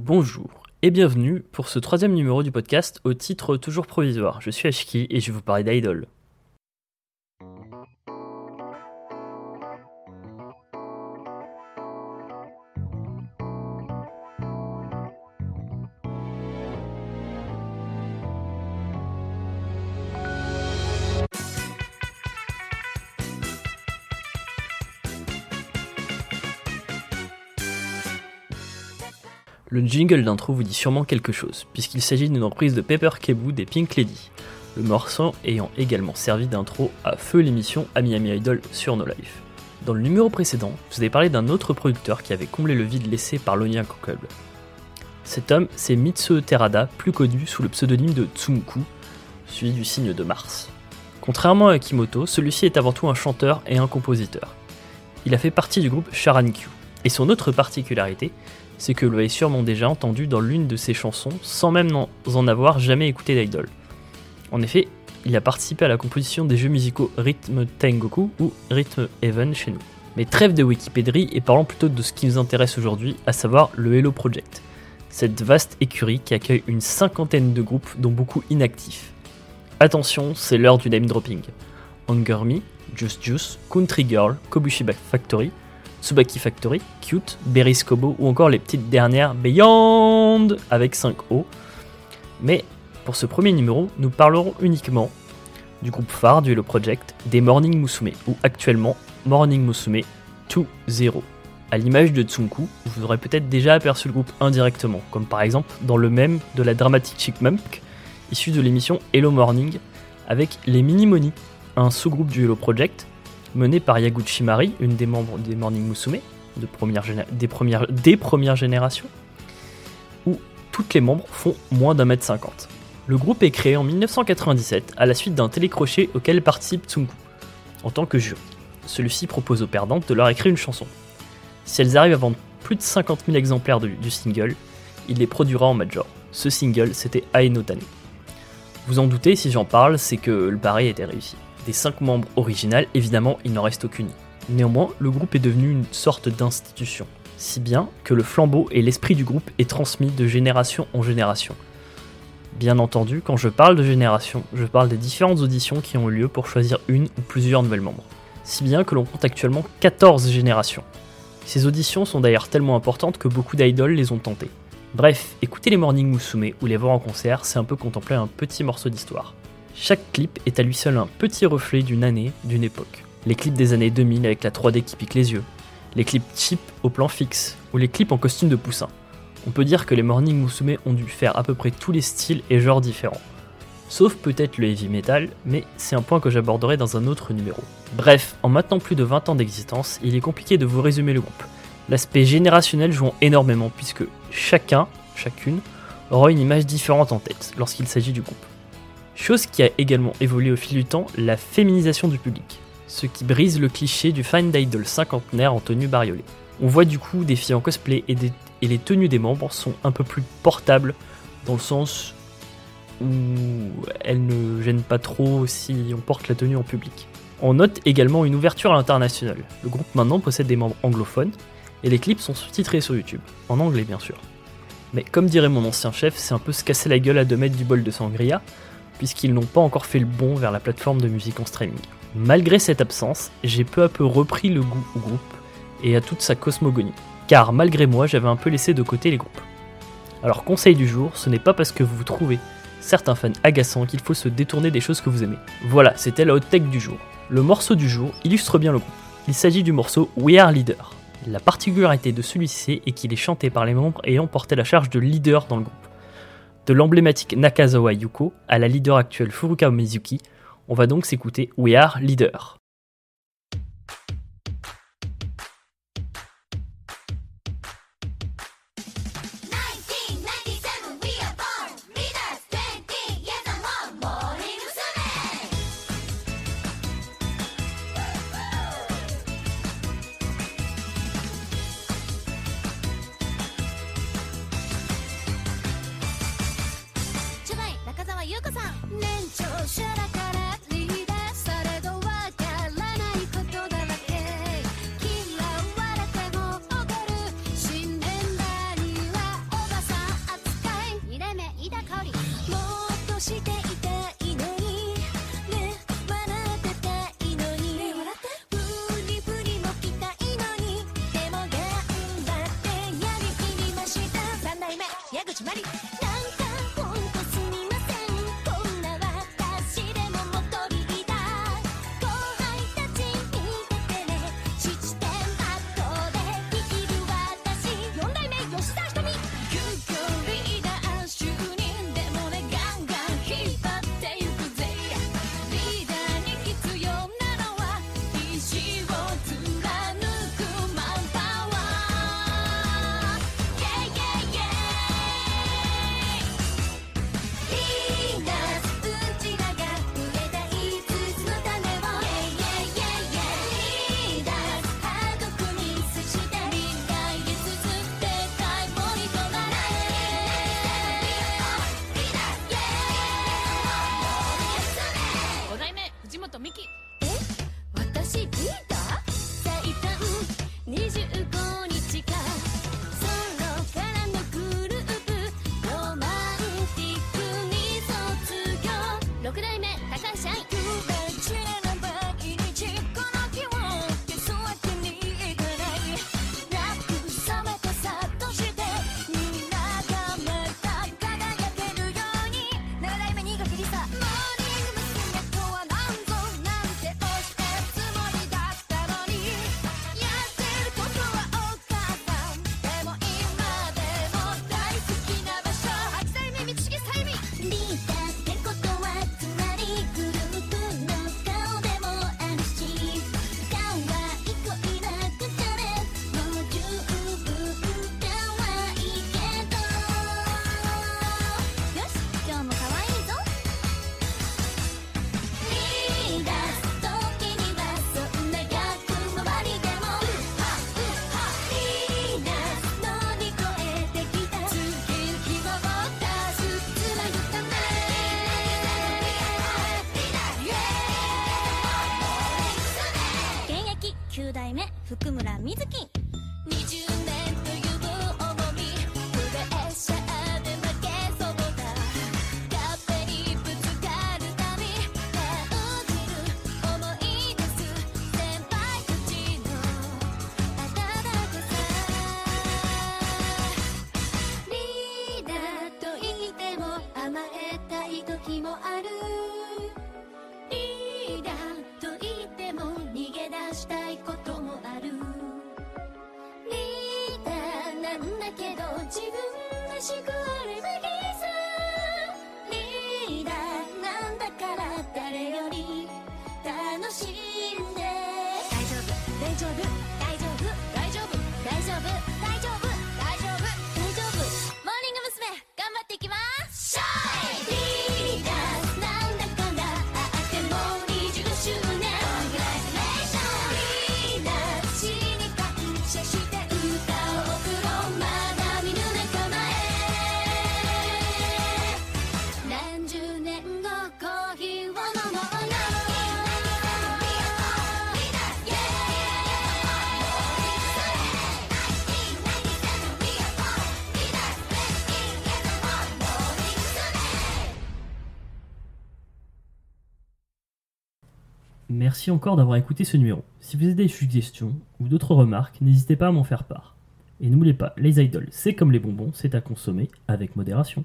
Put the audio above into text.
Bonjour et bienvenue pour ce troisième numéro du podcast au titre toujours provisoire. Je suis Ashki et je vais vous parler d'Idol. Le jingle d'intro vous dit sûrement quelque chose, puisqu'il s'agit d'une reprise de Pepper Keboo des Pink Lady, le morceau ayant également servi d'intro à feu l'émission à Miami Idol sur No Life. Dans le numéro précédent, vous ai parlé d'un autre producteur qui avait comblé le vide laissé par l'Onyanko Club. Cet homme, c'est Mitsuo Terada, plus connu sous le pseudonyme de Tsumuku, suivi du signe de Mars. Contrairement à Kimoto, celui-ci est avant tout un chanteur et un compositeur. Il a fait partie du groupe Sharankyu, et son autre particularité, c'est que vous l'avez sûrement déjà entendu dans l'une de ses chansons sans même en avoir jamais écouté d'Idol. En effet, il a participé à la composition des jeux musicaux Rhythm Tengoku ou Rhythm Heaven chez nous. Mais trêve de Wikipédie et parlons plutôt de ce qui nous intéresse aujourd'hui, à savoir le Hello Project. Cette vaste écurie qui accueille une cinquantaine de groupes dont beaucoup inactifs. Attention, c'est l'heure du name dropping. Hunger Me, Just Juice, Country Girl, Kobushi Factory, Tsubaki Factory, Cute, Berry's Kobo ou encore les petites dernières Beyond avec 5 O. Mais pour ce premier numéro, nous parlerons uniquement du groupe phare du Hello Project, des Morning Musume, ou actuellement Morning Musume 2.0. À l'image de Tsunku, vous aurez peut-être déjà aperçu le groupe indirectement, comme par exemple dans le même de la Dramatic Chipmunk, issu de l'émission Hello Morning, avec les Mini Money, un sous-groupe du Hello Project, mené par Yaguchi Mari, une des membres des Morning Musume, des premières générations, où toutes les membres font moins d'un mètre cinquante. Le groupe est créé en 1997 à la suite d'un télécrochet auquel participe Tsunku, en tant que jury. Celui-ci propose aux perdantes de leur écrire une chanson. Si elles arrivent à vendre plus de 50 000 exemplaires du, single, il les produira en major. Ce single, c'était Aenotane. Vous en doutez, si j'en parle, c'est que le pari était réussi des 5 membres originales, évidemment, il n'en reste aucune. Néanmoins, le groupe est devenu une sorte d'institution, si bien que le flambeau et l'esprit du groupe est transmis de génération en génération. Bien entendu, quand je parle de génération, je parle des différentes auditions qui ont eu lieu pour choisir une ou plusieurs nouvelles membres. Si bien que l'on compte actuellement 14 générations. Ces auditions sont d'ailleurs tellement importantes que beaucoup d'idoles les ont tentées. Bref, écouter les Morning Musume ou les voir en concert, c'est un peu contempler un petit morceau d'histoire. Chaque clip est à lui seul un petit reflet d'une année, d'une époque. Les clips des années 2000 avec la 3D qui pique les yeux, les clips cheap au plan fixe, ou les clips en costume de poussin. On peut dire que les Morning Musume ont dû faire à peu près tous les styles et genres différents. Sauf peut-être le heavy metal, mais c'est un point que j'aborderai dans un autre numéro. Bref, en maintenant plus de 20 ans d'existence, il est compliqué de vous résumer le groupe. L'aspect générationnel jouant énormément puisque chacun, chacune, aura une image différente en tête lorsqu'il s'agit du groupe. Chose qui a également évolué au fil du temps, la féminisation du public, ce qui brise le cliché du fine idol cinquantenaire en tenue bariolée. On voit du coup des filles en cosplay et, les tenues des membres sont un peu plus portables dans le sens où elles ne gênent pas trop si on porte la tenue en public. On note également une ouverture à l'international. Le groupe maintenant possède des membres anglophones et les clips sont sous-titrés sur YouTube, en anglais bien sûr. Mais comme dirait mon ancien chef, c'est un peu se casser la gueule à 2 mètres du bol de sangria, puisqu'ils n'ont pas encore fait le bond vers la plateforme de musique en streaming. Malgré cette absence, j'ai peu à peu repris le goût au groupe et à toute sa cosmogonie, car malgré moi j'avais un peu laissé de côté les groupes. Alors conseil du jour, ce n'est pas parce que vous trouvez certains fans agaçants qu'il faut se détourner des choses que vous aimez. Voilà, c'était la hot tech du jour. Le morceau du jour illustre bien le groupe. Il s'agit du morceau We Are Leader. La particularité de celui-ci est qu'il est chanté par les membres ayant porté la charge de leader dans le groupe. De l'emblématique Nakazawa Yuko à la leader actuelle Furuka Mizuki, on va donc s'écouter We Are Leader. 優香さん。年長者だ福村みずきしくあれだけ Merci encore d'avoir écouté ce numéro. Si vous avez des suggestions ou d'autres remarques, n'hésitez pas à m'en faire part. Et n'oubliez pas, les idoles, c'est comme les bonbons, c'est à consommer avec modération.